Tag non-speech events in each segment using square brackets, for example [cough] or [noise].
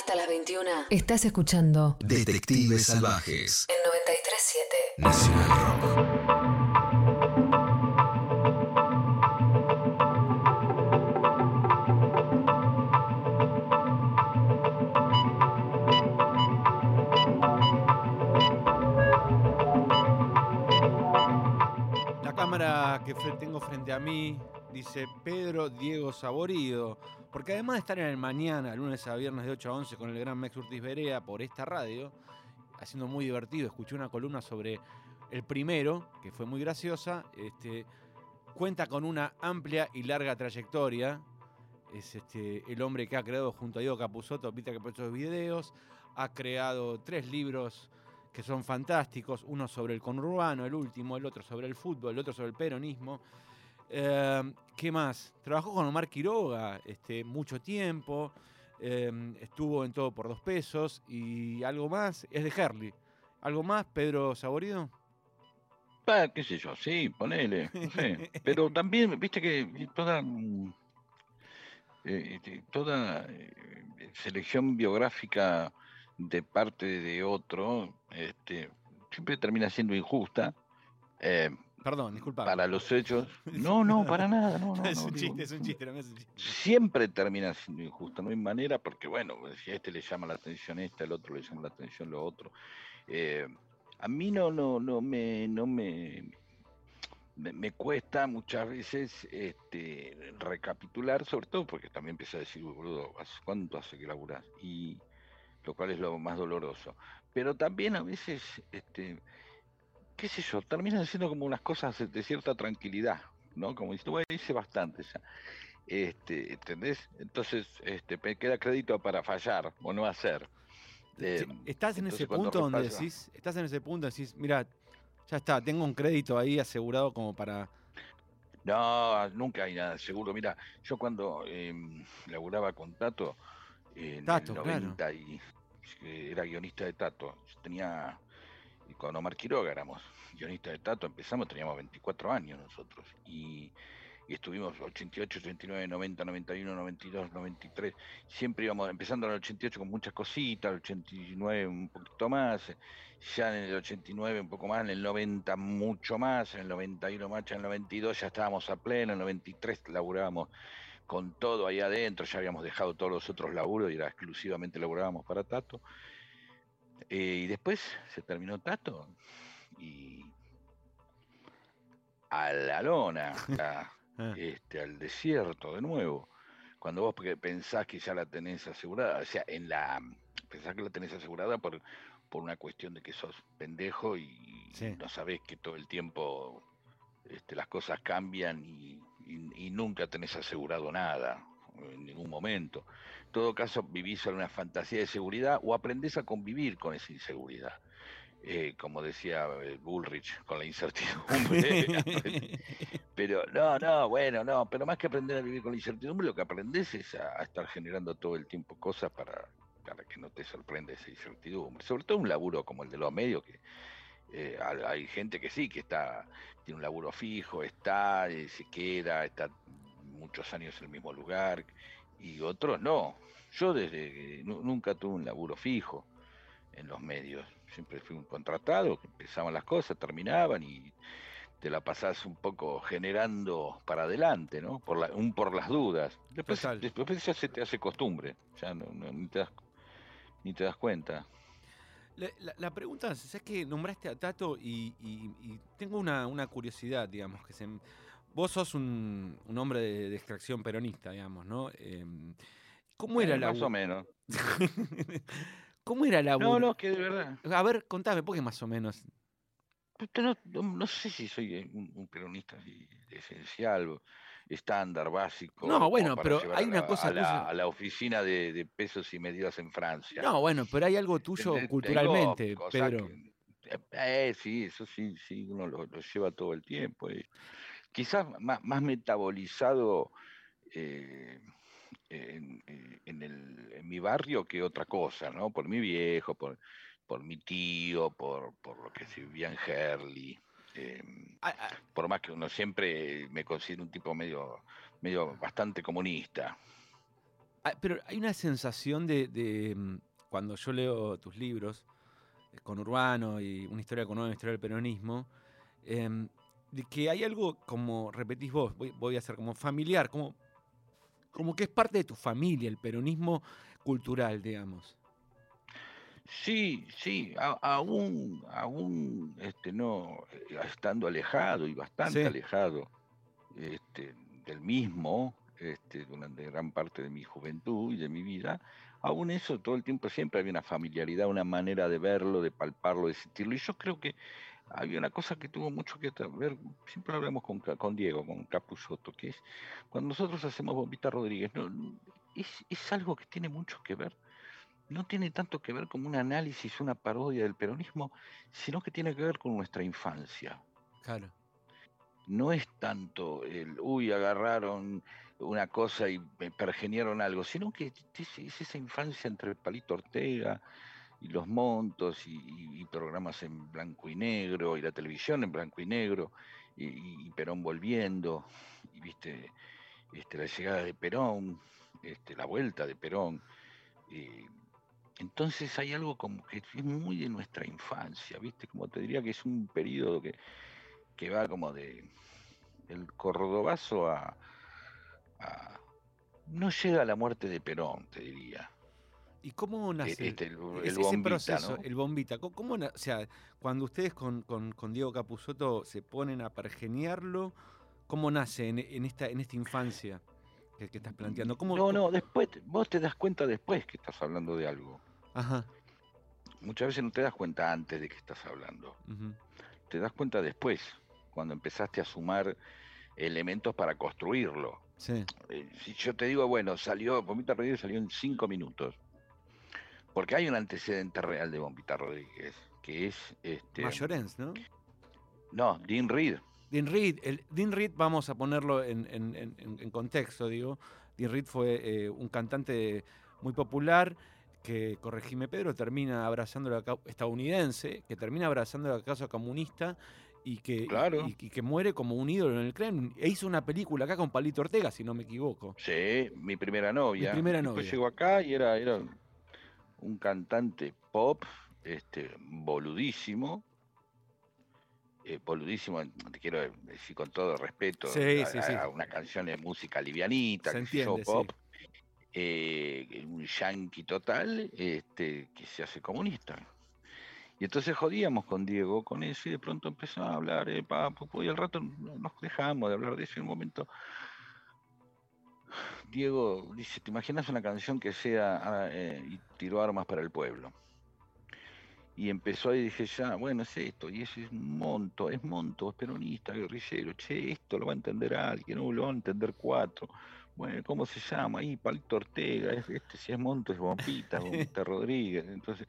Hasta las 21 Estás escuchando Detectives Salvajes. en 937. Nacional Rock. La cámara que tengo frente a mí dice Pedro Diego Saborido, porque además de estar en el mañana, lunes a viernes de 8 a 11 con el gran Mex Urtiz Berea por esta radio, haciendo muy divertido, escuché una columna sobre el primero, que fue muy graciosa, este, cuenta con una amplia y larga trayectoria, es este, el hombre que ha creado junto a Diego Capuzotto, Peter Capuzotto videos, ha creado tres libros que son fantásticos, uno sobre el conurbano, el último, el otro sobre el fútbol, el otro sobre el peronismo. Eh, ¿Qué más? Trabajó con Omar Quiroga este, mucho tiempo, eh, estuvo en Todo por Dos Pesos y algo más, es de Herley. ¿Algo más, Pedro Saborido? Ah, qué sé yo, sí, ponele, no sé. [laughs] Pero también, viste que toda, mm, eh, este, toda eh, selección biográfica de parte de otro, este, siempre termina siendo injusta. eh, Perdón, disculpa. para los hechos. [laughs] No, no, para nada, no, no. es no, un digo, chiste, es un chiste, no me hace chiste. siempre termina siendo injusto, no hay manera, porque bueno, si a este le llama la atención esta, el otro le llama la atención lo otro. Eh, a mí no, no, no me, no me, me, me cuesta muchas veces este, recapitular, sobre todo porque también empieza a decir, "Uy, boludo, ¿hace ¿cuánto hace que laburás? Y lo cual es lo más doloroso. Pero también a veces, este, qué sé yo, terminan siendo como unas cosas de- cierta tranquilidad, ¿no? Como dice, bueno, hice bastante ya. Este, ¿entendés? Entonces, este, me queda crédito para fallar o no hacer. Eh, Estás en ese punto donde decís, estás en ese punto decís, mira, ya está, tengo un crédito ahí asegurado como para. No, nunca hay nada seguro. Mira, yo cuando em, laburaba con Tato, en Tato, el claro. 90 y que era guionista de Tato, yo tenía, y con Omar Quiroga éramos guionistas de Tato, empezamos, teníamos 24 años nosotros, y, y estuvimos 88, 89, 90, 91, 92, 93, siempre íbamos empezando en el 88 con muchas cositas, el 89 un poquito más, ya en el 89 un poco más, en el 90 mucho más, en el 91 más, en el 92 ya estábamos a pleno, en el 93 laburábamos con todo ahí adentro, ya habíamos dejado todos los otros laburos y era exclusivamente laburábamos para Tato. Eh, y después se terminó Tato y a la lona, a- [laughs] Ah. este, al desierto de nuevo. Cuando vos pensás que ya la tenés asegurada, o sea, en la pensás que la tenés asegurada por, por una cuestión de que sos pendejo y Sí. no sabés que todo el tiempo este, las cosas cambian y, y- y nunca tenés asegurado nada en ningún momento. En todo caso, vivís en una fantasía de seguridad o aprendés a convivir con esa inseguridad. Eh, como decía eh, Bullrich, con la incertidumbre. [laughs] Pero no, no, bueno, no, pero más que aprender a vivir con la incertidumbre, lo que aprendes es a, a estar generando todo el tiempo cosas para, para que no te sorprenda esa incertidumbre. Sobre todo un laburo como el de los medios, que eh, hay, hay gente que sí, que está, tiene un laburo fijo, está, eh, se queda, está muchos años en el mismo lugar, y otros no. Yo desde que nunca tuve un laburo fijo en los medios, siempre fui un contratado, que empezaban las cosas, terminaban y te la pasás un poco generando para adelante, ¿no? Por la, un por las dudas. Después, después ya se te hace costumbre, ya no, no- ni, te das, ni te das cuenta. La, la- la pregunta es, ¿sabes que nombraste a Tato y, y- y tengo una, una curiosidad, digamos, que se, vos sos un, un hombre de, de extracción peronista, digamos, ¿no? Em, ¿Cómo era Eh, la Más o menos. [laughs] ¿Cómo era la No, no, que de verdad. A ver, contame, ¿por qué más o menos? No, no- no sé si soy eh, un, un peronista así esencial, estándar, básico. No, bueno, pero hay una cosa A la, a la oficina de, de pesos y medidas en Francia. No, bueno, pero hay algo tuyo Tengo culturalmente, Pedro. que- eh, sí, eso sí, sí, uno lo, lo lleva todo el tiempo. eh. Quizás más, más metabolizado eh, en, eh, en el- en mi barrio que otra cosa, ¿no? Por mi viejo, por, por mi tío, por, por lo que se vivía en Herley. eh, Ah, ah, por más que uno siempre me considera un tipo medio, medio bastante comunista. Ah, Pero hay una sensación de, de, mm, cuando yo leo tus libros, eh, con Urbano y una historia con una historia del peronismo, em, de que hay algo como, repetís vos, voy, voy a hacer como familiar, como, como que es parte de tu familia, el peronismo cultural, digamos. Sí, sí, a- aún, aún este, no, estando alejado y bastante Sí. alejado este, del mismo este, durante gran parte de mi juventud y de mi vida, aún eso todo el tiempo siempre había una familiaridad, una manera de verlo, de palparlo, de sentirlo. Y yo creo que había una cosa que tuvo mucho que ver, siempre hablamos con, con Diego, con Capusotto, que es cuando nosotros hacemos Bombita Rodríguez, no, es, es algo que tiene mucho que ver no tiene tanto que ver como un análisis, una parodia del peronismo, sino que tiene que ver con nuestra infancia. Claro. No es tanto el, uy, agarraron una cosa y me pergenieron algo, sino que es, es esa infancia entre Palito Ortega y los montos y, programas en blanco y negro y la televisión en blanco y negro y Perón volviendo y viste este, la llegada de Perón, este, la vuelta de Perón. eh, entonces hay algo como que es muy de nuestra infancia, ¿viste? Como te diría que es un periodo que, que va como de el cordobazo a, a- No llega a la muerte de Perón, te diría. ¿Y cómo E- nace Este, el, el ese, bombita, proceso, ¿no? el bombita? ¿Cómo, o sea, cuando ustedes con, con- con Diego Capusotto se ponen a pergeniarlo, ¿cómo nace en, en esta, en esta infancia que, que estás planteando? ¿Cómo, No, no, después, vos te das cuenta después que estás hablando de algo. Ajá. Muchas veces no te das cuenta antes de que estás hablando. Te das cuenta después, cuando empezaste a sumar elementos para construirlo. Sí. Eh, si yo te digo, bueno, salió, Bombita Rodríguez salió en cinco minutos. Porque hay un antecedente real de Bombita Rodríguez, que es este. Mayorens, ¿no? No, Dean Reed. Dean Reed, el, Dean Reed, vamos a ponerlo en, en- en- en- en contexto, digo. Dean Reed fue eh, un cantante muy popular que, corregime Pedro, termina abrazando la cau- estadounidense, que termina abrazando la causa comunista y que, y- Claro. y, y que muere como un ídolo en el Kremlin. E hizo una película acá con Palito Ortega, si no me equivoco. Sí, mi primera novia. primera Después novia. llegó acá y era, era un cantante pop, este, boludísimo. eh, boludísimo, te quiero decir con todo respeto, Sí, a, sí, sí. a una canción de música livianita, Se que entiende, pop, eh, un yankee total, este, que se hace comunista. Y entonces jodíamos con Diego con eso y de pronto empezó a hablar, eh, pa, pu, pu, y al rato no- nos dejamos de hablar de eso en un momento. Diego dice, ¿te imaginas una canción que sea ah, eh, y tiró armas para el pueblo? Y empezó ahí y dije, ya, bueno, es esto, y eso es un monto, es monto, es peronista, guerrillero, che, esto lo va a entender alguien, no lo van a entender cuatro. Bueno, ¿cómo se llama? Ahí, Palito Ortega, es- este si es Monto, es Bombita, [laughs] Bombita Rodríguez. Entonces,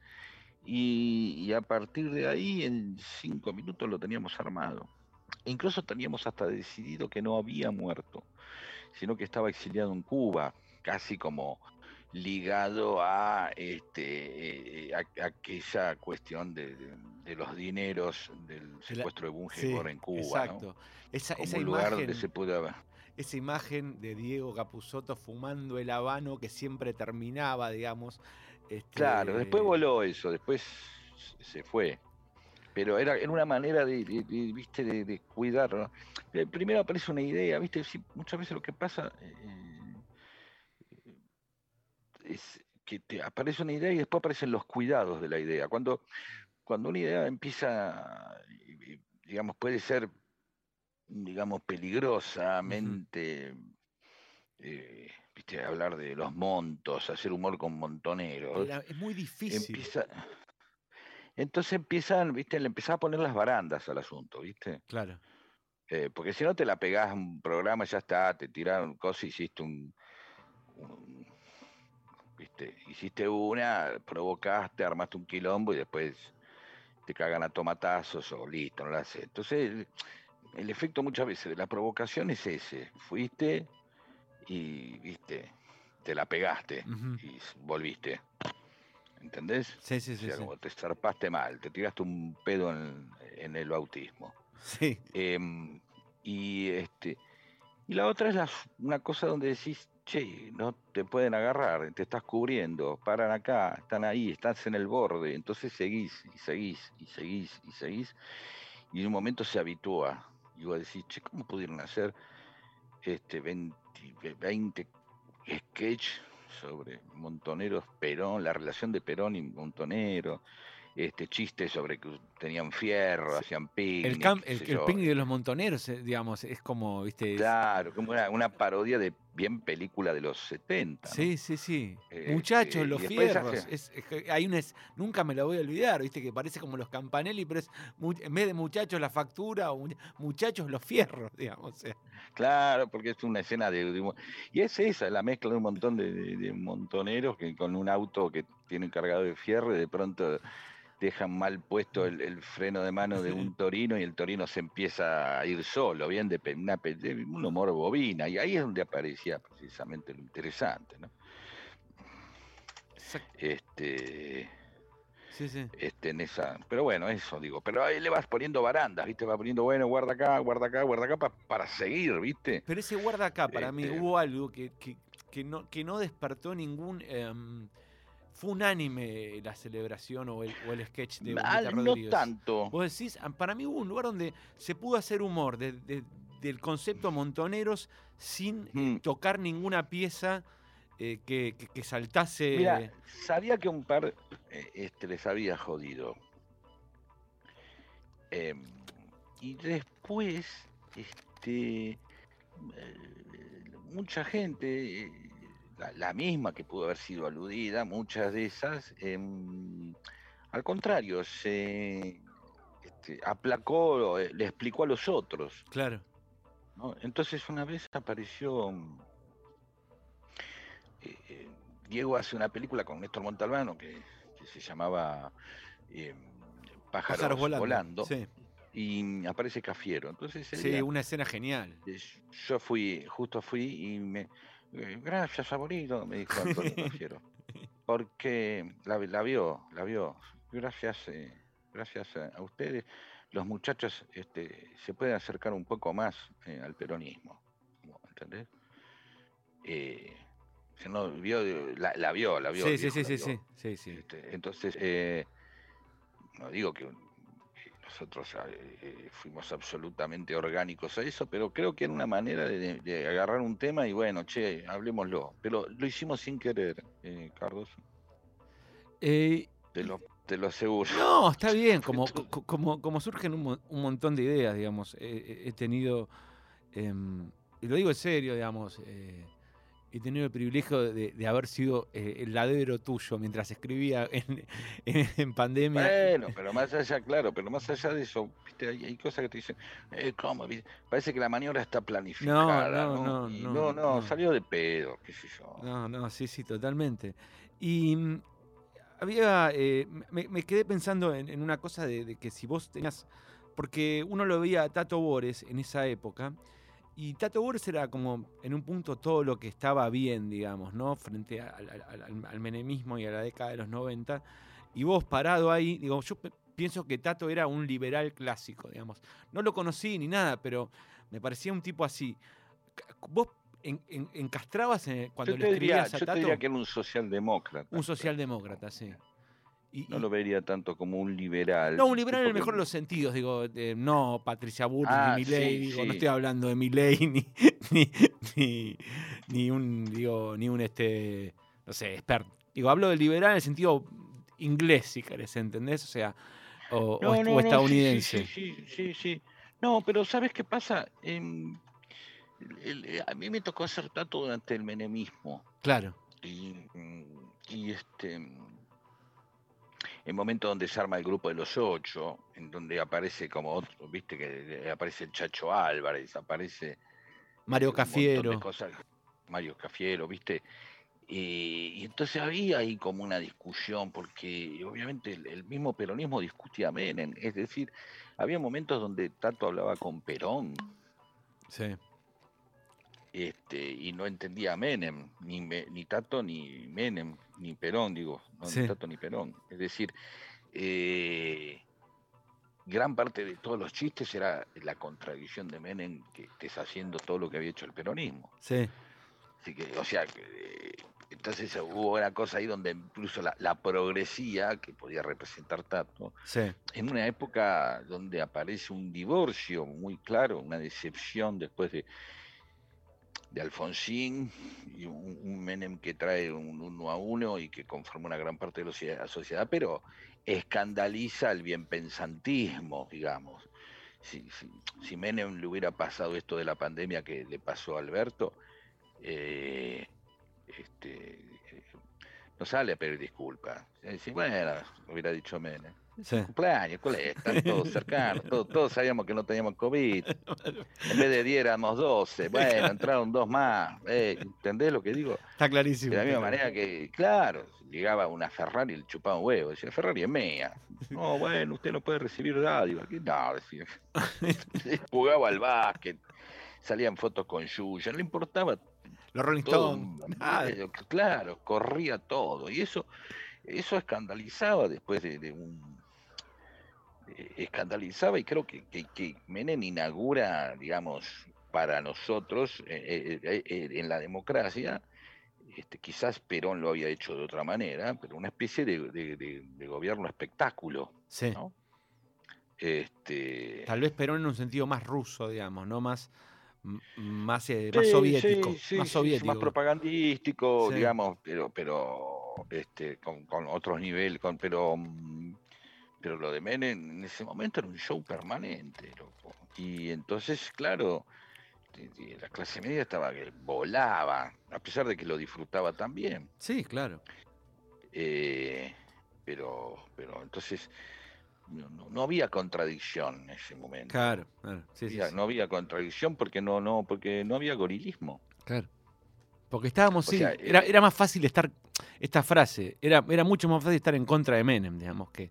y, y a partir de ahí, en cinco minutos lo teníamos armado. E incluso teníamos hasta decidido que no había muerto, sino que estaba exiliado en Cuba, casi como ligado a, este, eh, a- a aquella cuestión de, de- de los dineros del secuestro de Sí, Bungegor en Cuba, ¿no? exacto. Esa, como esa un lugar donde imagen, se puede haber. esa imagen de Diego Capusotto fumando el habano que siempre terminaba, digamos. Claro, después este, voló eso, después se fue. Pero era, era una manera de, de- de, viste, de, de cuidar. ¿no? Eh, Primero aparece una idea, viste, Sí, muchas veces lo que pasa eh, es que te aparece una idea y después aparecen los cuidados de la idea. Cuando, cuando una idea empieza, digamos, puede ser, digamos, peligrosamente, eh, viste, hablar de los montos, hacer humor con montoneros. es muy difícil. Empieza, entonces empiezan, viste, le empezás a poner las barandas al asunto, viste. Claro. Eh, porque si no te la pegás a un programa, ya está, te tiraron cosas, hiciste un, un- viste, hiciste una, provocaste, armaste un quilombo y después te cagan a tomatazos o listo, no la haces. Entonces, el, el efecto muchas veces de la provocación es ese. Fuiste y, viste, te la pegaste y volviste. ¿Entendés? Sí, sí, O sí. sea, sí. como te zarpaste mal, te tiraste un pedo en, en el bautismo. Sí, Em, y este y la otra es la una cosa donde decís, che, no te pueden agarrar, te estás cubriendo, paran acá, están ahí, estás en el borde, entonces seguís y seguís y seguís y seguís, y en un momento se habitúa. Y vos decís, che, ¿cómo pudieron hacer este 20, 20 sketch sobre montoneros Perón, la relación de Perón y Montonero, este chiste sobre que tenían fierro, hacían picnic. El, cam- qué el, sé el yo. picnic de los montoneros, eh, digamos, es como, viste. Claro, como una, una parodia de bien película de los 70. ¿no? Sí, sí, sí. Eh, Muchachos, eh, los fierros. hace- Es, es que hay un es- nunca me lo voy a olvidar, viste, que parece como los campanelli, pero es en vez de muchachos la factura, o muchachos los fierros, [laughs] digamos. o sea. Claro, porque es una escena de. Y es esa, la mezcla de un montón de, de- de montoneros que con un auto que tienen cargado de fierro y de pronto dejan mal puesto el, el freno de mano de un torino y el torino se empieza a ir solo, bien de, una de un humor bobina. Y ahí es donde aparecía precisamente lo interesante, ¿no? Este, Sí, sí. este, en esa, pero bueno, eso digo, pero ahí le vas poniendo barandas, ¿viste? Va poniendo, bueno, guarda acá, guarda acá, guarda acá, pa- para seguir, ¿viste? Pero ese guarda acá, para mí, Este- hubo algo que, que, que no, que no despertó ningún. em, fue unánime la celebración o el, o el sketch de Ah, Bombita no Rodríguez. tanto. Vos decís, ah, para mí hubo un lugar donde se pudo hacer humor de- de- del concepto montoneros sin eh, Mm. tocar ninguna pieza eh, que, que- que saltase. Mira, sabía que un par eh, este, les había jodido. Em, y después, este, eh, mucha gente, eh, la, la misma que pudo haber sido aludida, muchas de esas, em, al contrario, se este, aplacó, eh, le explicó a los otros. Claro. ¿no? Entonces una vez apareció mm, eh, eh, Diego hace una película con Néstor Montalbano que, que se llamaba eh, Pájaros, Pájaros volando, volando. Sí, y aparece Cafiero. Entonces sí, una escena genial. yo fui, justo fui y me gracias abuelito, me dijo Antonio. [laughs] Porque la, la vio, la vio. Gracias, eh, gracias a, a ustedes. Los muchachos este, se pueden acercar un poco más eh, al peronismo. ¿Entendés? Eh, no, vio, la, la vio, la vio. Sí, sí, viejo, sí, sí, vio. sí, sí, sí. Este, entonces, eh, no digo que nosotros eh, eh, fuimos absolutamente orgánicos a eso, pero creo que era una manera de, de agarrar un tema y bueno, che, hablemoslo. Pero lo hicimos sin querer, eh, Carlos, Eh, te lo, te lo aseguro. No, está bien, [laughs] como, como, como surgen un, un montón de ideas, digamos. he tenido, em, y lo digo en serio, digamos, eh, he tenido el privilegio de, de haber sido eh, el ladero tuyo mientras escribía en, [laughs] en- en pandemia. Bueno, pero más allá, claro, pero más allá de eso, viste, hay, hay cosas que te dicen, eh, ¿cómo? viste? Parece que la maniobra está planificada. no, No, no, Y no, no, no, no. salió de pedo, qué sé yo. No, no, sí, sí, totalmente. Y mm, había, eh, me, me quedé pensando en, en una cosa de, de que si vos tenías, porque uno lo veía a Tato Bores en esa época, y Tato Bores era como en un punto todo lo que estaba bien, digamos, ¿no? Frente al, al- al- al menemismo y a la década de los 90. Y vos parado ahí, digo, yo pienso que Tato era un liberal clásico, digamos. No lo conocí ni nada, pero me parecía un tipo así. Vos en- en- encastrabas en- cuando Yo le diría, escribías a yo te Tato diría que era un socialdemócrata. un socialdemócrata, sí. Y- No y- lo vería tanto como un liberal. no, un liberal en el mejor de los sentidos, digo, eh, no Patricia Bullrich Ah, ni Milei, sí, digo, no estoy hablando de Milei [laughs] ni, ni, ni, ni un, digo, ni un este, no sé, experto. Digo, hablo de liberal en el sentido inglés, si querés, ¿entendés? O sea, o, No, no, estadounidense. Sí, sí, sí. No, pero ¿sabes qué pasa? Em, el- el- a mí me tocó hacer tato durante el menemismo. Claro, Y, y este. El momento donde se arma el grupo de los ocho, en donde aparece como otro, viste que aparece el Chacho Álvarez, aparece Mario Cafiero. cosas, Mario Cafiero, ¿viste? Y, y entonces había ahí como una discusión, porque obviamente el, el mismo peronismo discutía a Menem, es decir, había momentos donde Tato hablaba con Perón Sí, este, y no entendía a Menem, ni, Me- ni Tato ni Menem, ni Perón, digo, no, Sí. ni Tato ni Perón. Es decir, eh, gran parte de todos los chistes era la contradicción de Menem que estés haciendo todo lo que había hecho el peronismo. sí. Así que, o sea, que, entonces hubo una cosa ahí donde incluso la, la progresía, que podía representar tanto, Sí. en una época donde aparece un divorcio muy claro, una decepción después de, de Alfonsín y un, Menem que trae un uno a uno y que conforma una gran parte de la sociedad, pero escandaliza el bienpensantismo, digamos. Si, Menem le hubiera pasado esto de la pandemia que le pasó a Alberto, eh, este, eh, no sale a pedir disculpas. Si, bueno, hubiera dicho Menem. Sí. Cumpleaños, ¿cuál es? Están todos cercanos, [laughs] todos, todos sabíamos que no teníamos COVID. [laughs] En vez de 10 éramos 12. Bueno, entraron dos más. Eh, ¿Entendés lo que digo? Está clarísimo. De la misma manera que, claro, llegaba una Ferrari y le chupaba un huevo. Decía, Ferrari es mía. [laughs] No, bueno, usted no puede recibir dádiva. No, decía. Jugaba al básquet, salían fotos con Yuya, no le importaba Los Rolling. Stones. Claro, corría todo. Y eso, eso escandalizaba después de, de un. Escandalizaba y creo que, que, que Menem inaugura, digamos, para nosotros eh, eh, eh, en la democracia, este, quizás Perón lo había hecho de otra manera, pero una especie de, de- de- de gobierno espectáculo. Sí. ¿no? Este, Tal vez Perón en un sentido más ruso, digamos, no más, más, más soviético. sí, más sí, soviético. más propagandístico, digamos, pero, pero este, con, con otros niveles, con, pero, pero lo de Menem en ese momento era un show permanente, loco. Y entonces, claro, la clase media estaba que volaba, a pesar de que lo disfrutaba también. Sí, claro. Eh, pero, pero entonces no, no- había contradicción en ese momento. Claro, claro. Sí, sí, Había- sí, No había contradicción porque no, no, porque no había gorilismo. claro. Porque estábamos, O sí, sea, era, eh, era más fácil estar, esta frase, era, era mucho más fácil estar en contra de Menem, digamos, que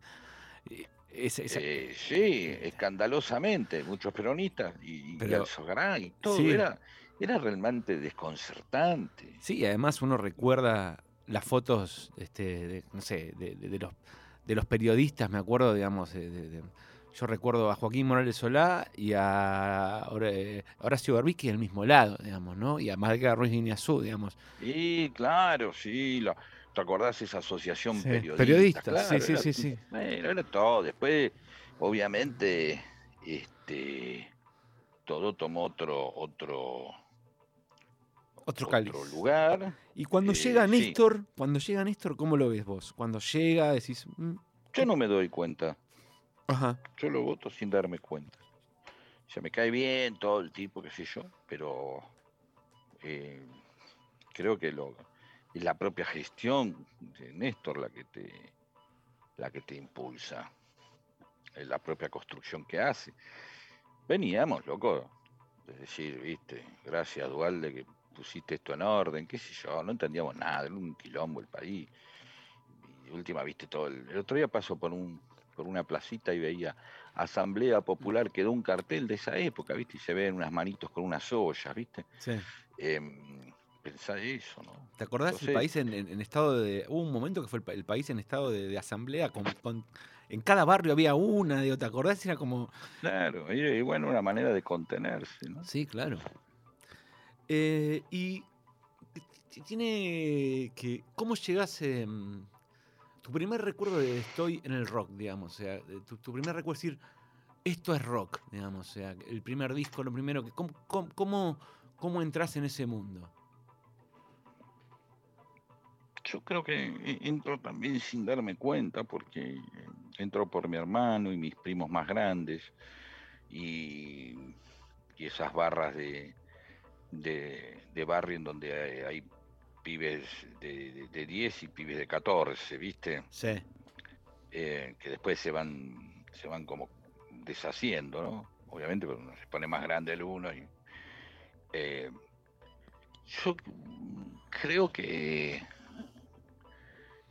esa- esa- Eh, sí, escandalosamente, muchos peronistas y, y Pero- Alzogarán y todo, sí. era, era realmente desconcertante. Sí, además uno recuerda las fotos, este, de, no sé, de, de- de los, de los periodistas, me acuerdo, digamos, de- yo recuerdo a Joaquín Morales Solá y a eh, Horacio Berbisky del mismo lado, digamos, ¿no? Y a Margarita Ruiz Guiñazú, digamos. Y claro, sí, lo- ¿te acordás esa asociación Sí, periodista? periodistas, Claro, sí, sí, era- sí, sí. Bueno, era todo. Después, obviamente, este, todo tomó otro, otro, Otro cáliz. otro lugar. Y cuando Eh, llega sí. Néstor, cuando llega Néstor, ¿cómo lo ves vos? Cuando llega, decís, "Mm, Yo no me doy cuenta. ajá, Yo lo voto sin darme cuenta. O sea, me cae bien todo el tipo, qué sé yo, pero eh, creo que lo, es la propia gestión de Néstor la que te, la que te impulsa. Es la propia construcción que hace. Veníamos, loco. Es decir, viste, gracias Dualde que pusiste esto en orden, qué sé yo, no entendíamos nada, era un quilombo el país. Y de última, viste todo. El, el otro día paso por un, por una placita y veía Asamblea Popular, quedó un cartel de esa época, viste, y se ven unas manitos con unas ollas, viste. sí. Em, pensá eso, ¿no? ¿Te acordás el Entonces- país en, en- en estado de. Hubo un momento que fue el, pa- el país en estado de, de asamblea, con, con- en cada barrio había una, digo, ¿te acordás? Era como. Claro, y, y bueno, una manera de contenerse, ¿no? Sí, claro. Eh, y tiene que. ¿Cómo llegás? em, tu primer recuerdo de estoy en el rock, digamos. O sea, tu, tu primer recuerdo es decir, esto es rock, digamos. O sea, el primer disco, lo primero que. ¿Cómo, cómo, cómo, cómo entras en ese mundo? Yo creo que entro también sin darme cuenta, porque entro por mi hermano y mis primos más grandes, y, y esas barras de, de, de barrio en donde hay, hay pibes de, de, de 10 y pibes de 14, ¿viste? Sí. Eh, que después se van, se van como deshaciendo, ¿no? Obviamente, pero uno se pone más grande el uno y... eh, yo creo que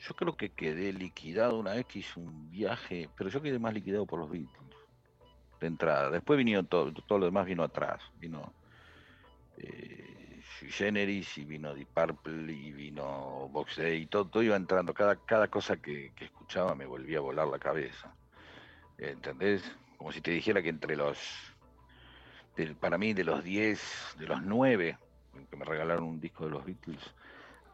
yo creo que quedé liquidado una vez que hice un viaje, pero yo quedé más liquidado por los Beatles de entrada. Después vino todo, todo lo demás vino atrás, vino eh, Generis y vino Deep Purple y vino Box Day, todo, todo iba entrando, cada, cada cosa que, que escuchaba me volvía a volar la cabeza. ¿Entendés? Como si te dijera que entre los, para mí de los 10, de los 9, que me regalaron un disco de los Beatles.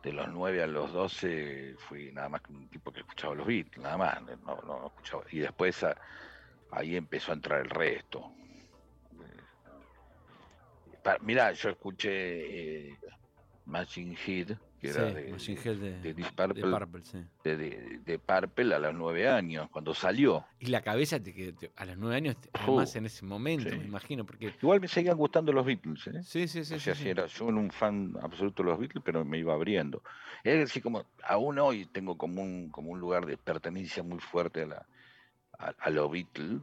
De los 9 a los 12 fui nada más que un tipo que escuchaba los Beatles, nada más. No, no escuchaba. Y después a- ahí empezó a entrar el resto. Eh, Mirá, yo escuché eh, Machine Head, que era Sí, de, Machine Head de, de Deep de Purple, Purple, sí. de, de- de Purple a los 9 años, cuando salió. Y la cabeza te, te- a los nueve años, además en ese momento, sí. me imagino, porque... Igual me seguían gustando los Beatles, ¿eh? Sí, sí, sí. o sea, sí. era yo era un fan absoluto de los Beatles, pero me iba abriendo. Es decir, como aún hoy tengo como un, como un lugar de pertenencia muy fuerte a, la, a, a los Beatles,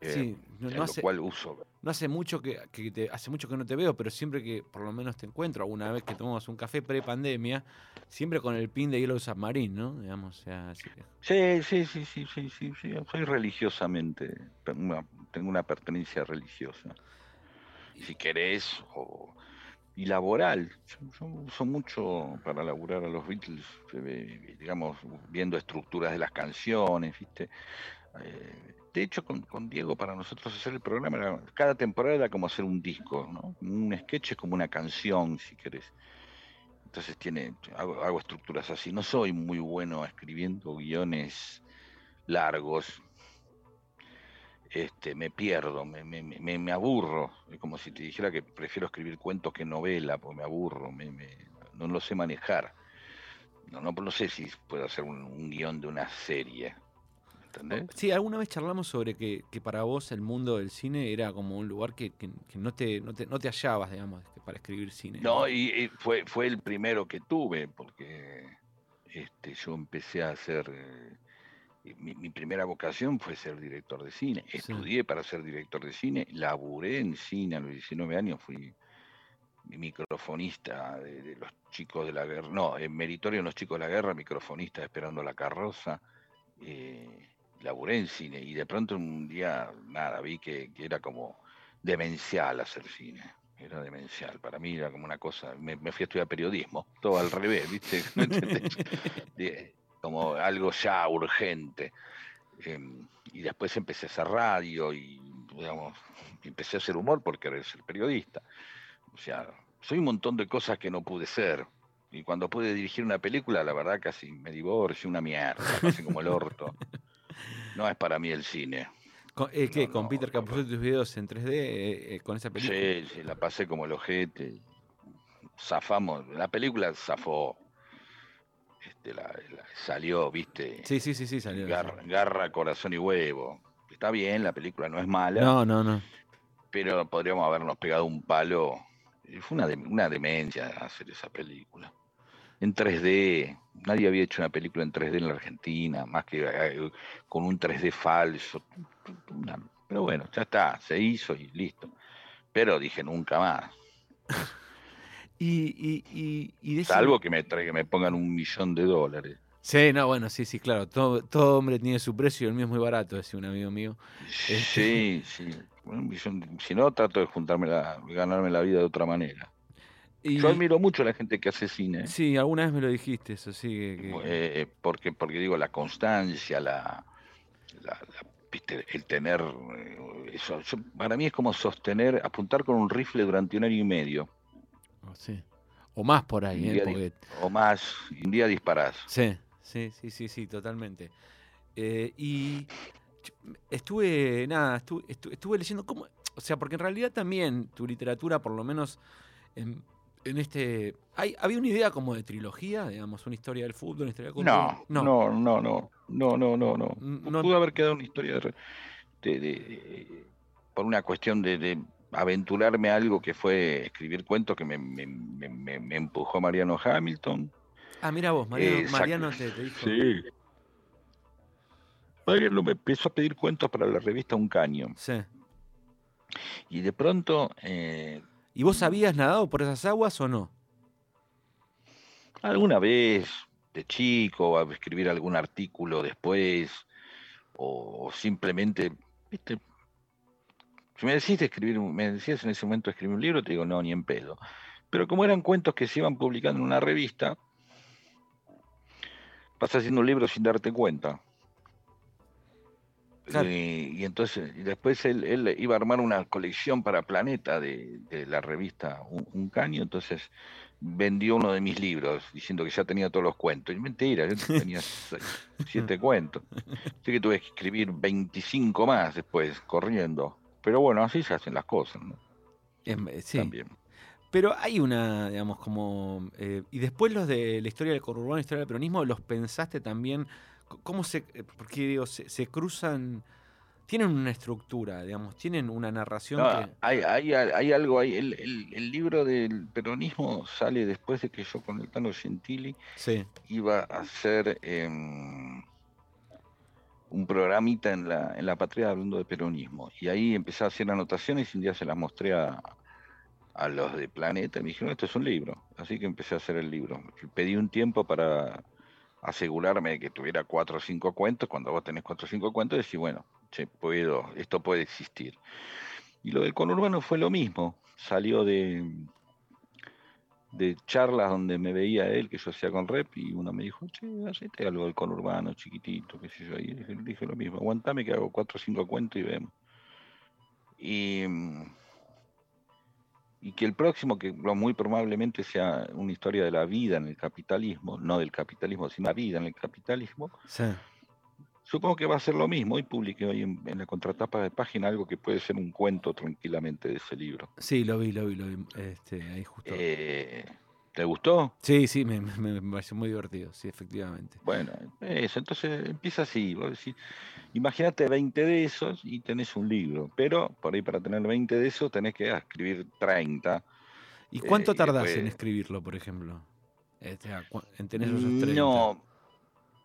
eh, Sí, no, lo hace, cual uso. no hace mucho que, que te, hace mucho que no te veo, pero siempre que por lo menos te encuentro, alguna vez que tomamos un café pre-pandemia, siempre con el pin de Yellow Submarine, ¿no? Digamos, o sea, así que- Sí, sí, sí, sí, sí, sí, sí, soy religiosamente, tengo una, tengo una pertenencia religiosa, si querés, o, y laboral. Yo, yo uso mucho para laburar a los Beatles, eh, digamos, viendo estructuras de las canciones, ¿viste? Eh, de hecho, con, con Diego, para nosotros hacer el programa, era- cada temporada era como hacer un disco, ¿no? Un sketch es como una canción, si querés. Entonces tiene, hago, hago estructuras así. No soy muy bueno escribiendo guiones largos. Este, me pierdo, me, me, me, me aburro. Es como si te dijera que prefiero escribir cuentos que novela, porque me aburro, no lo sé manejar. No, no, no sé si puedo hacer un, un guion de una serie. ¿Entendés? Sí, alguna vez charlamos sobre que, que para vos el mundo del cine era como un lugar que, que- que no, te, no, te, no te hallabas, digamos, que para escribir cine. No, y, y fue, fue el primero que tuve, porque este, yo empecé a hacer, eh, mi, mi primera vocación fue ser director de cine. Sí. Estudié para ser director de cine, laburé en cine a los 19 años, fui microfonista de, de los chicos de la guerra, no, en meritorio de los chicos de la guerra, microfonista esperando la carroza. eh, laburé en cine y de pronto un día, nada, vi que, que era como demencial hacer cine. Era demencial. Para mí era como una cosa. Me, me fui a estudiar periodismo, todo al revés, ¿viste? [laughs] [laughs] Como algo ya urgente. Em, y después empecé a hacer radio y, digamos, empecé a hacer humor porque querer ser periodista. O sea, soy un montón de cosas que no pude ser. Y cuando pude dirigir una película, la verdad casi me divorcio, una mierda, pasé como el orto. [laughs] No es para mí el cine. Con, eh, ¿Qué? no, ¿Con no, Peter Capusotto tus videos en 3D eh, eh, con esa película? Sí, sí, la pasé como el ojete. Zafamos, la película zafó. Este, la, la- salió, viste, Sí, sí, sí, sí, salió. garra, garra, corazón y huevo. Está bien, la película no es mala, No, no, no. pero podríamos habernos pegado un palo. Fue una, de- una demencia hacer esa película. En 3D, nadie había hecho una película en 3D en la Argentina, más que eh, con un 3D falso. Pero bueno, ya está, se hizo y listo. Pero dije nunca más. [laughs] Y, y, y, y de ese- Salvo que me, que me pongan un millón de dólares. Sí, no, bueno, sí, sí, claro. Todo, todo hombre tiene su precio y el mío es muy barato, decía un amigo mío. Sí, sí. un millón- si no, trato de juntarme la, ganarme la vida de otra manera. Y, Yo admiro mucho a la gente que hace cine. Sí, alguna vez me lo dijiste, eso sí. que- eh, porque, porque digo, la constancia, la, la- la- viste, el tener eh, eso, yo- para mí es como sostener, apuntar con un rifle durante un año y medio oh, sí. O más por ahí, ¿eh? Porque- o más, un día disparás. Sí, sí, sí, sí, sí, totalmente. Eh, y estuve, nada, estuve, estu- estuve leyendo cómo, o sea, porque en realidad también tu literatura, por lo menos en, en este. Había una idea como de trilogía, digamos, una historia del fútbol, una historia de cultura. No, no, no, no, no, no, no, no. no Pudo haber quedado una historia de, por una cuestión de, aventurarme a algo que fue escribir cuentos que me, empujó Mariano Hamilton. Ah, mira vos, Mariano, te, dijo. Sí. Mariano me empezó a pedir cuentos para la revista Un Caño. Sí. Y de pronto eh, ¿Y vos habías nadado por esas aguas o no? alguna vez de chico, a escribir algún artículo después, o, simplemente, viste, si me decís de escribir, me decías en ese momento escribir un libro, te digo, no, ni en pedo. Pero como eran cuentos que se iban publicando en una revista, vas haciendo un libro sin darte cuenta. Claro. Eh, y entonces, y después él, él iba a armar una colección para Planeta de, de la revista Un, Un Caño, entonces vendió uno de mis libros diciendo que ya tenía todos los cuentos. Y mentira, yo [laughs] tenía seis- siete cuentos. Así que tuve que escribir 25 más después, corriendo. Pero bueno, así se hacen las cosas, ¿no? Em, eh, sí. También. Pero hay una, digamos, como. eh, y después los de la historia del conurbano, la historia del peronismo, ¿los pensaste también? ¿Cómo se.? eh, Porque, digo, se, se cruzan. Tienen una estructura, digamos, tienen una narración No, que. hay, hay, hay algo ahí. El, el- el libro del peronismo sale después de que yo con el Tano Gentili Sí, iba a hacer em, un programita en la, en la patria hablando de peronismo. Y ahí empecé a hacer anotaciones y un día se las mostré a, a los de Planeta me dijeron, esto es un libro. Así que empecé a hacer el libro. Pedí un tiempo para asegurarme de que tuviera cuatro o cinco cuentos. Cuando vos tenés cuatro o cinco cuentos, decís, bueno, che, puedo, esto puede existir. Y lo del conurbano fue lo mismo. Salió de, de charlas donde me veía él, que yo hacía con rep, y uno me dijo, che, hacete algo del conurbano, chiquitito, qué sé yo. Y dije, dije lo mismo, aguantame que hago cuatro o cinco cuentos y vemos. Y, mm, y que el próximo, que muy probablemente sea una historia de la vida en el capitalismo, no del capitalismo, sino la vida en el capitalismo, sí. Supongo que va a ser lo mismo. Hoy publiqué hoy en, en la contratapa de página algo que puede ser un cuento tranquilamente de ese libro. Sí, lo vi, lo vi, lo vi. Este, ahí justo. Eh, ¿Te gustó? Sí, sí, me, me, me pareció muy divertido, sí, efectivamente. Bueno, eso, entonces empieza así. Imagínate 20 de esos y tenés un libro, pero por ahí para tener 20 de esos tenés que escribir 30. ¿Y cuánto Eh, y tardás después- en escribirlo, por ejemplo? Este, en tener esos 30. No,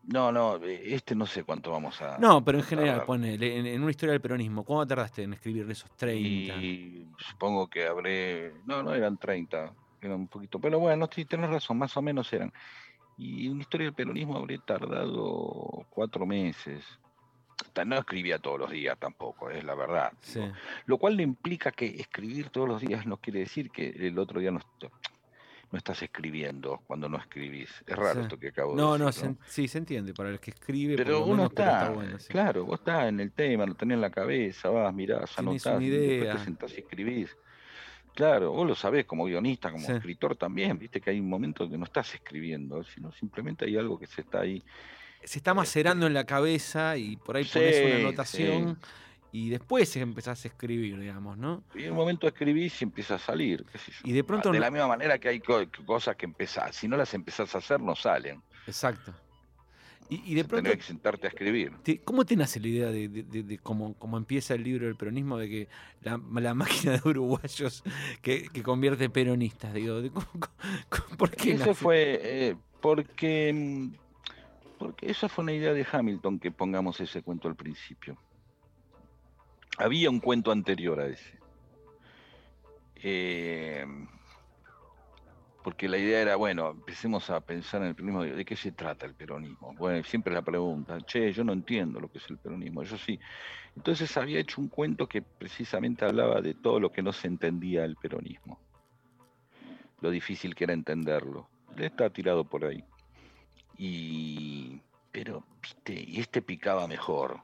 no, no, eh, este no sé cuánto vamos a... No, pero en general, ponele, en, en una historia del peronismo, ¿cuánto tardaste en escribir esos 30? Y supongo que habré. No, no eran 30, eran un poquito. Pero bueno, sí, tenés razón, más o menos eran. Y una historia del peronismo habré tardado cuatro meses. No escribía todos los días tampoco, es la verdad. Sí. Lo cual no implica que escribir todos los días no quiere decir que el otro día no, no estás escribiendo cuando no escribís. Es raro Sí. esto que acabo No, de no, decir. se sí, se entiende, para el que escribe, Pero uno menos, pero está, bueno. sí. claro, vos estás en el tema, lo tenés en la cabeza, vas, mirás, anotás, una y después idea. te sentás y escribís. Claro, vos lo sabés como guionista, como Sí. escritor también, viste que hay un momento que no estás escribiendo, sino simplemente hay algo que se está ahí. Se está macerando en la cabeza y por ahí pones Este Sí, una sí. anotación y después empezás a escribir, digamos, ¿no? Y en un momento escribís y empieza a salir, qué sé yo. Y de pronto De no- la misma manera que hay co- cosas que empezás, si no las empezás a hacer, no salen. Exacto. Y, y de pronto, Tenés que sentarte a escribir. ¿cómo te nace la idea de, de- de- de cómo, cómo empieza el libro del peronismo, de que la, la máquina de uruguayos que, que convierte peronistas? Digo, de cómo- cómo- ¿por qué Eso nace? fue eh, porque, mm, porque esa fue una idea de Hamilton que pongamos ese cuento al principio. Había un cuento anterior a ese. Eh, porque la idea era, bueno, empecemos a pensar en el peronismo, ¿de qué se trata el peronismo? Bueno, siempre la pregunta, che, yo no entiendo lo que es el peronismo, yo sí. Entonces había hecho un cuento que precisamente hablaba de todo lo que no se entendía del peronismo, lo difícil que era entenderlo. Está tirado por ahí. Y, pero, viste, y este picaba mejor.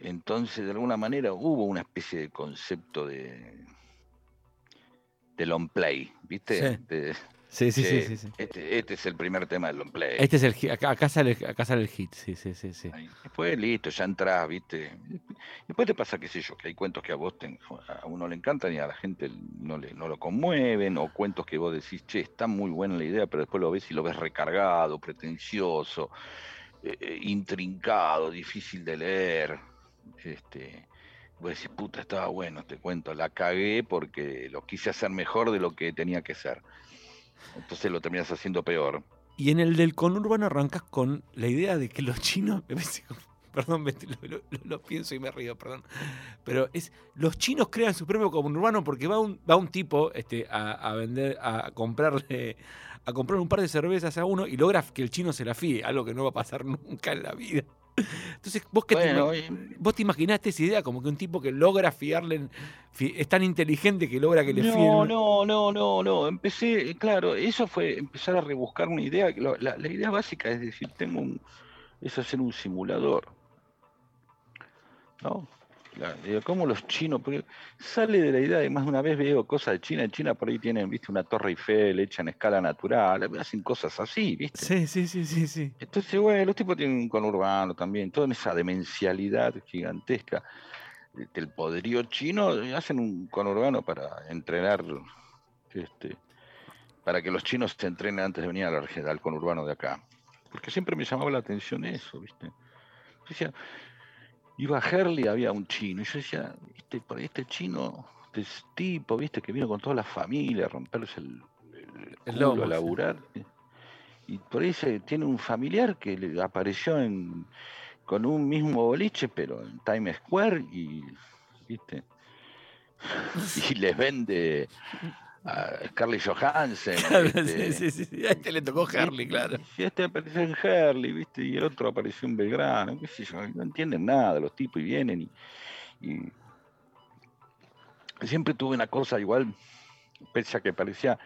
Entonces, de alguna manera, hubo una especie de concepto de, de long play, ¿viste? Sí. De- Sí, sí, sí, sí, sí. Este, este es el primer tema del long play. Este es el acá, sale, acá sale el hit, sí, sí, sí, sí. Después, listo, ya entras, ¿viste? Después te pasa, qué sé yo, que hay cuentos que a vos te- a uno le encantan y a la gente no, le, no lo conmueven, o cuentos que vos decís, che, está muy buena la idea, pero después lo ves y lo ves recargado, pretencioso, eh, eh, intrincado, difícil de leer. Este, vos decís, puta, estaba bueno este cuento, la cagué porque lo quise hacer mejor de lo que tenía que ser. Entonces lo terminas haciendo peor. Y en el del conurbano arrancas con la idea de que los chinos, [laughs] perdón, lo, pienso y me río, perdón, pero es los chinos crean su propio conurbano porque va un, va un tipo este, a, a vender, a comprarle, a comprar un par de cervezas a uno y logra que el chino se la fíe, algo que no va a pasar [laughs] nunca en la vida. Entonces, vos que Bueno, te, vos te imaginaste esa idea como que un tipo que logra fiarle, es tan inteligente que logra que le no, fíen. no, no, no, no. Empecé, eh, claro, eso fue empezar a rebuscar una idea. La, la idea básica es decir, tengo un, es hacer un simulador. ¿no? Digo, ¿Cómo los chinos? Porque sale de la idea de más de una vez veo cosas de China. En China por ahí tienen, viste, una torre Eiffel hecha en escala natural. Hacen cosas así, viste. Sí, sí, sí, sí, sí. Entonces, bueno, los tipos tienen un conurbano también, toda esa demencialidad gigantesca del poderío chino, eh, hacen un conurbano para entrenar, este, para que los chinos se entrenen antes de venir al, conurbano de acá. Porque siempre me llamaba la atención eso, ¿viste? Decía, iba a Herley, había un chino, y yo decía, ¿viste? Por ahí este chino, este tipo, ¿viste? Que vino con toda la familia a romperse el, el El culo, lomo, a sí. laburar. Y por ahí se, tiene un familiar que le apareció en, con un mismo boliche, pero en Times Square, y, ¿viste? [laughs] y les vende a Scarlett Johansson. [laughs] Claro, ¿viste? sí, sí, sí. A este le tocó Harley, claro. Y este apareció en Herley, ¿viste? Y el otro apareció en Belgrano, qué sé yo, no entienden nada los tipos y vienen y, y siempre tuve una cosa igual, pese a que parecía,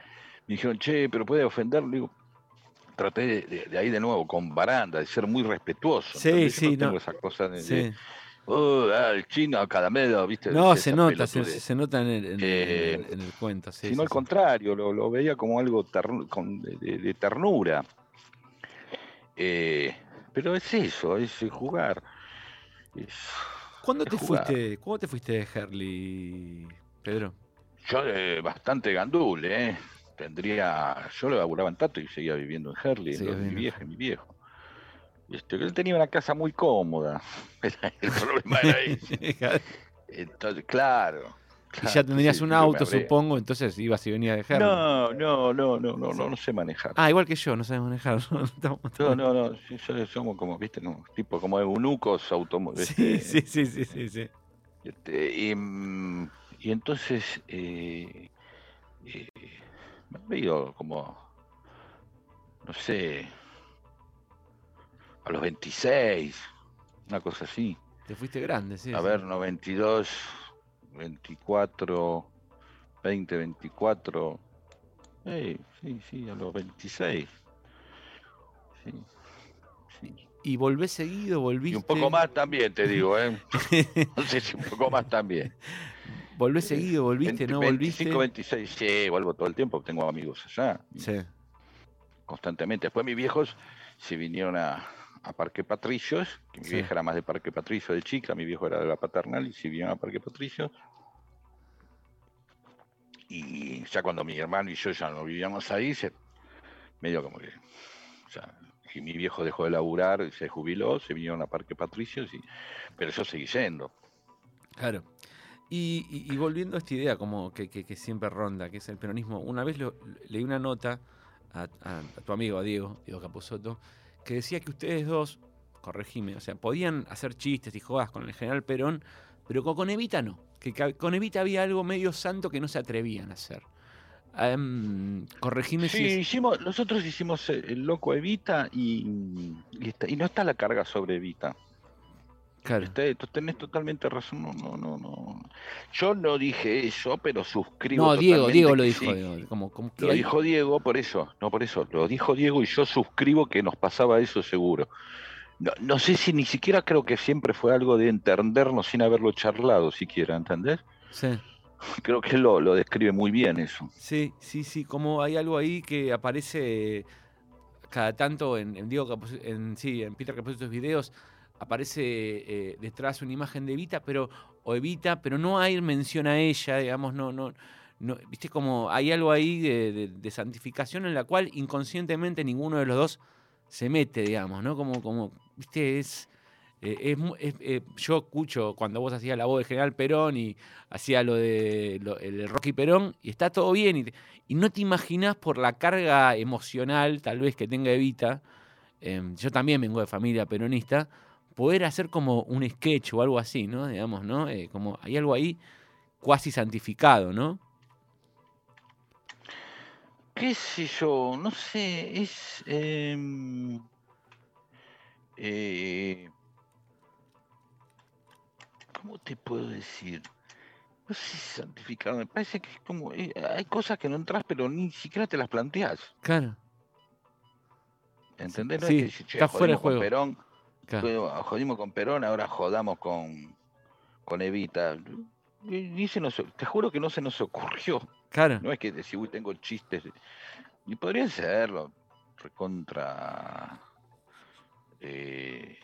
me dijeron, che, pero puede ofenderlo, digo, traté de, de- de ahí de nuevo con baranda, de ser muy respetuoso. Sí, sí, no tengo no. esa cosa de, de, Sí. "Oh, ah, el chino cada medio, ¿viste? No, Esa se nota, se, se nota en el, en el- Eh, en el- en el cuento. Sí, sino sí, al sí. contrario, lo, lo veía como algo ternu- con- de, ternura. Eh, pero es eso, es eh, jugar. Es- ¿Cuándo es te jugar. fuiste, ¿Cuándo te fuiste de Herley, Pedro? Yo eh, bastante gandul, ¿eh? Tendría, yo lo laburaba en Tato y seguía viviendo en Herley, mi vieja y mi viejo. Este, él tenía una casa muy cómoda. [laughs] El problema era [laughs] ese. y Entonces, claro. ya claro, tendrías sí, un auto, supongo, entonces ibas y venías de Herley. No, no, no, no, no, no, no sé manejar. Ah, igual que yo, no sabes manejar. [laughs] ¿no? No, no, no, sí, so- somos como, viste, no, tipo como eunucos automóviles. Sí, sí, sí, sí, sí, sí. Este, y, mm, y entonces eh, eh, me ido como, no sé, a los 26, una cosa así. Te fuiste grande, sí. A sí. ver, 92, 24, 20, 24. eh, sí, sí, a los 26. Sí, sí. Y volvés seguido, volviste. Y un poco más también, te digo, ¿eh? [laughs] No sé si un poco más también. volvés seguido, volviste, 20, ¿no? Volviste. 25, 26, sí, vuelvo todo el tiempo, tengo amigos allá, Sí. constantemente. Después mis viejos se vinieron a, a Parque Patricios, que mi Sí. vieja era más de Parque Patricio de chica, mi viejo era de la paternal y se vinieron a Parque Patricios. Y ya cuando mi hermano y yo ya no vivíamos ahí, se, medio como que, o sea, y mi viejo dejó de laburar, se jubiló, se vinieron a Parque Patricios, y, pero yo seguí yendo. Claro. Y, y- y volviendo a esta idea como que, que- que siempre ronda, que es el peronismo, una vez lo- leí una nota a, a- a tu amigo, a Diego, Diego Capusotto, que decía que ustedes dos, corregime, o sea, podían hacer chistes y jodas con el general Perón, pero con, Evita no. Que con Evita había algo medio santo que no se atrevían a hacer. Corregime Sí, si es- hicimos, nosotros hicimos eh, el loco Evita y, y, está- y no está la carga sobre Evita. Claro. Está- tú tenés totalmente razón. No, no, no, no. Yo no dije eso, pero suscribo. No, Diego, Diego lo dijo. sí. Diego, como, como que Lo hay- dijo Diego, por eso, no por eso, lo dijo Diego y yo suscribo que nos pasaba eso seguro. No, no sé si ni siquiera creo que siempre fue algo de entendernos sin haberlo charlado siquiera, ¿entendés? Sí. [laughs] Creo que lo, lo describe muy bien eso. Sí, sí, sí, como hay algo ahí que aparece cada tanto en, en Diego en, sí, en Peter Capusotto's videos, aparece eh, detrás una imagen de Evita, pero, o Evita, pero no hay mención a ella, digamos, no, no, viste como hay algo ahí de, de- de santificación en la cual inconscientemente ninguno de los dos se mete, digamos, ¿no? Como, como, viste, es, eh, es eh, yo escucho cuando vos hacías la voz del general Perón y hacía lo de el de Rocky Perón y está todo bien y, y no te imaginás por la carga emocional tal vez que tenga Evita, em, yo también vengo de familia peronista, poder hacer como un sketch o algo así, ¿no? Digamos, ¿no? Eh, como hay algo ahí cuasi santificado, ¿no? qué sé yo, no sé, es... em, eh, ¿Cómo te puedo decir? No sé si santificado, me parece que es como... eh, hay cosas que no entras, pero ni siquiera te las planteas, Claro, ¿entendés? No sí, es que che, está fuera de juego. Perón, claro. jodimos- con Perón, ahora jodamos con, con Evita. Ni, se nos, te juro que no se nos ocurrió. Claro. No es que decir, uy, tengo chistes. Y podría serlo, recontra. eh,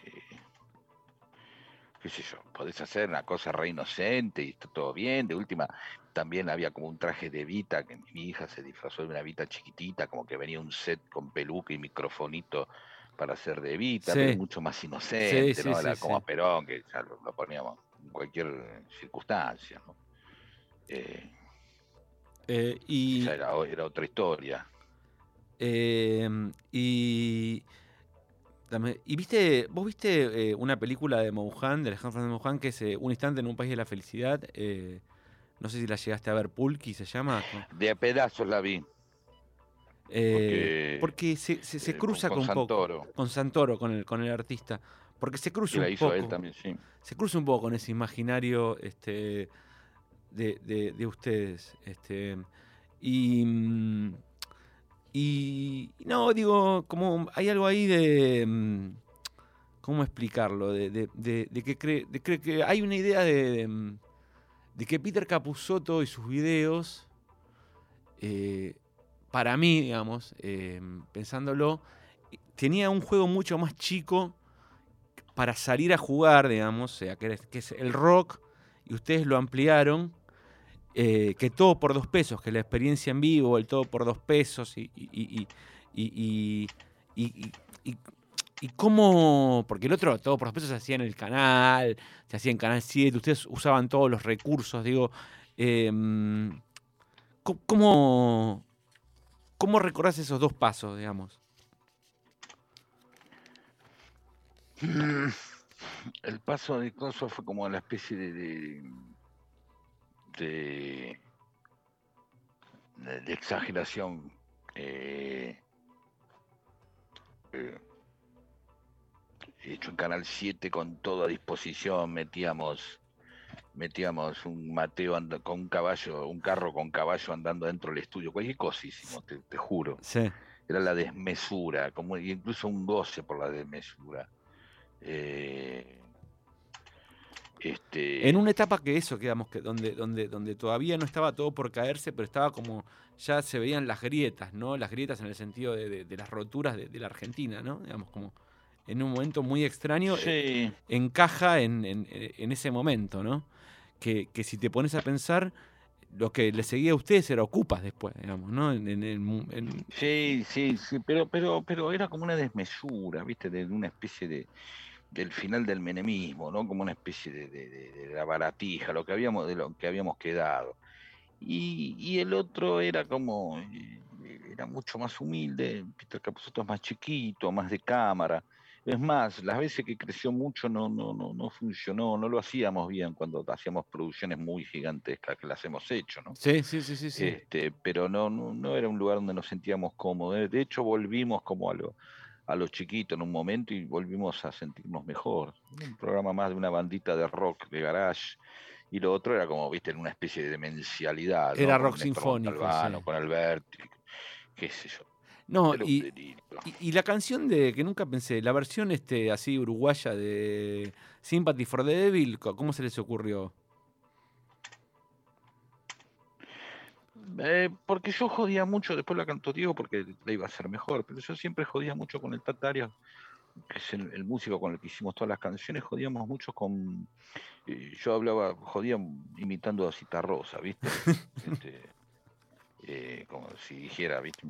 qué sé yo, podés hacer una cosa re inocente y está todo bien. De última, también había como un traje de Evita, que mi hija se disfrazó de una Evita chiquitita, como que venía un set con peluca y microfonito para hacer de Evita, pero Sí. mucho más inocente, sí, ¿no? sí, Era como Perón, que ya lo, lo poníamos en cualquier circunstancia, ¿no? Eh, Eh, y, esa era, otra historia. eh, y, y viste, vos viste eh, una película de Mohan, de Alejandro Fernández Mohan, que es eh, Un instante en un país de la felicidad. no sé si la llegaste a ver, Pulki se llama. De a pedazos la vi. Eh, Porque, porque se, se- se eh, cruza con con, un poco. Santoro. Con Santoro, con el, con el artista. Porque se cruza Y la un hizo poco. él también, sí. se cruza un poco con ese imaginario este, de, de- de ustedes. Este, y, mm, y no, digo, como hay algo ahí de... mm, ¿Cómo explicarlo? De, de- que, cree, cree que hay una idea de, de, mm, de que Peter Capusotto y sus videos, eh, para mí, digamos, eh, pensándolo, tenía un juego mucho más chico para salir a jugar, digamos, sea, que, es- que es el rock, y ustedes lo ampliaron, eh, que todo por dos pesos, que la experiencia en vivo, el todo por dos pesos, y, y, y, y, cómo, porque el otro todo por dos pesos se hacía en el canal, se hacía en Canal 7, ustedes usaban todos los recursos, digo, em, ¿cómo, cómo recordás esos dos pasos, digamos? El paso de coso fue como la especie de de, de, exageración. eh, eh, hecho en Canal 7 con todo a disposición, metíamos metíamos un Mateo con un caballo, un carro con caballo andando dentro del estudio, cualquier cosa hicimos, te, te juro. Sí. Era la desmesura, como incluso un goce por la desmesura. Eh, este, En una etapa que eso, digamos, que donde, donde, donde todavía no estaba todo por caerse, pero estaba como, ya se veían las grietas, ¿no? Las grietas en el sentido de, de- de las roturas de, de la Argentina, ¿no? Digamos, como en un momento muy extraño, eh, encaja en, en- en ese momento, ¿no? Que, que si te pones a pensar, lo que le seguía a ustedes era Ocupas después, digamos, ¿no? En, en- en- sí, sí, sí, pero, pero, pero era como una desmesura, ¿viste? De una especie de del final del menemismo, ¿no? Como una especie de- de la baratija, lo que habíamos, de lo que habíamos quedado. Y, y el otro era como, eh, era mucho más humilde, Peter Capusotto es más chiquito, más de cámara. Es más, las veces que creció mucho no, no, no, no funcionó, no lo hacíamos bien cuando hacíamos producciones muy gigantescas que las hemos hecho, ¿no? Sí, sí, sí, sí. sí. Este, pero no, no, no era un lugar donde nos sentíamos cómodos. De hecho, volvimos como a lo, a los chiquitos en un momento y volvimos a sentirnos mejor. Un programa más de una bandita de rock, de garage. Y lo otro era como, viste, en una especie de demencialidad. Era rock sinfónico, sí. Con Alberti, qué sé yo. No, y. Y, y la canción de que nunca pensé, la versión este así uruguaya de Sympathy for the Devil, ¿cómo se les ocurrió? Eh, porque yo jodía mucho, después la cantó Diego porque la iba a hacer mejor, pero yo siempre jodía mucho con el Tatario, que es el, el músico con el que hicimos todas las canciones, jodíamos mucho con... eh, yo hablaba, jodía imitando a Citarrosa, ¿viste? [laughs] Este, eh, como si dijera, ¿viste?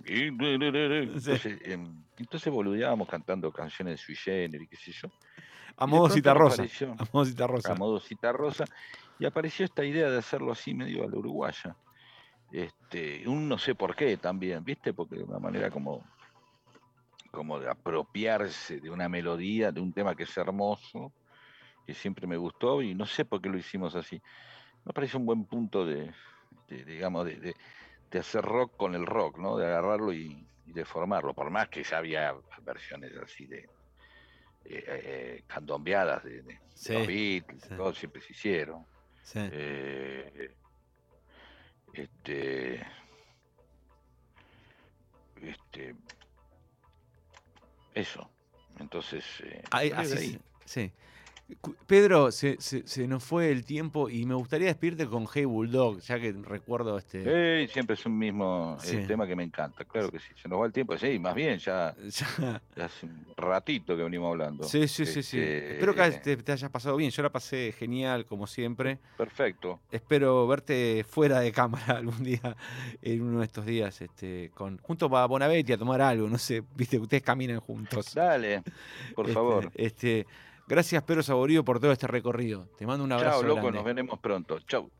Entonces, em, entonces boludeábamos cantando canciones de Sui Generis, qué sé yo. A modo pronto cita me rosa. apareció- A modo cita rosa. a modo cita rosa, y apareció esta idea de hacerlo así medio a la uruguaya. Este, un no sé por qué también, ¿viste? Porque de una manera como, como de apropiarse de una melodía, de un tema que es hermoso, que siempre me gustó, y no sé por qué lo hicimos así. Me parece un buen punto de, de, digamos, de, de- de hacer rock con el rock, ¿no? De agarrarlo y, y deformarlo, por más que ya había versiones así de eh, eh, candombeadas de, de- Sí, los Beatles, sí. todo siempre se hicieron. Sí. Eh, este, este, eso. Entonces, eh, Ahí- así ahí, sí. Pedro, se, se- se nos fue el tiempo y me gustaría despedirte con Hey Bulldog, ya que recuerdo este. Eh, siempre es un mismo eh, tema que me encanta, claro que sí. Se nos va el tiempo, sí, más bien, ya, [laughs] ya- ya hace un ratito que venimos hablando. Sí, sí, sí, sí. Este, Espero que te, te hayas pasado bien. Yo la pasé genial, como siempre. Perfecto. Espero verte fuera de cámara [laughs] algún día, en uno de estos días, este, con, junto a Bonavetti a tomar algo, no sé, viste, ustedes caminan juntos. Dale, por [laughs] Este, favor. Este, Gracias, Pedro Saborío, por todo este recorrido. Te mando un abrazo. Chao, loco, nos veremos pronto. Chau.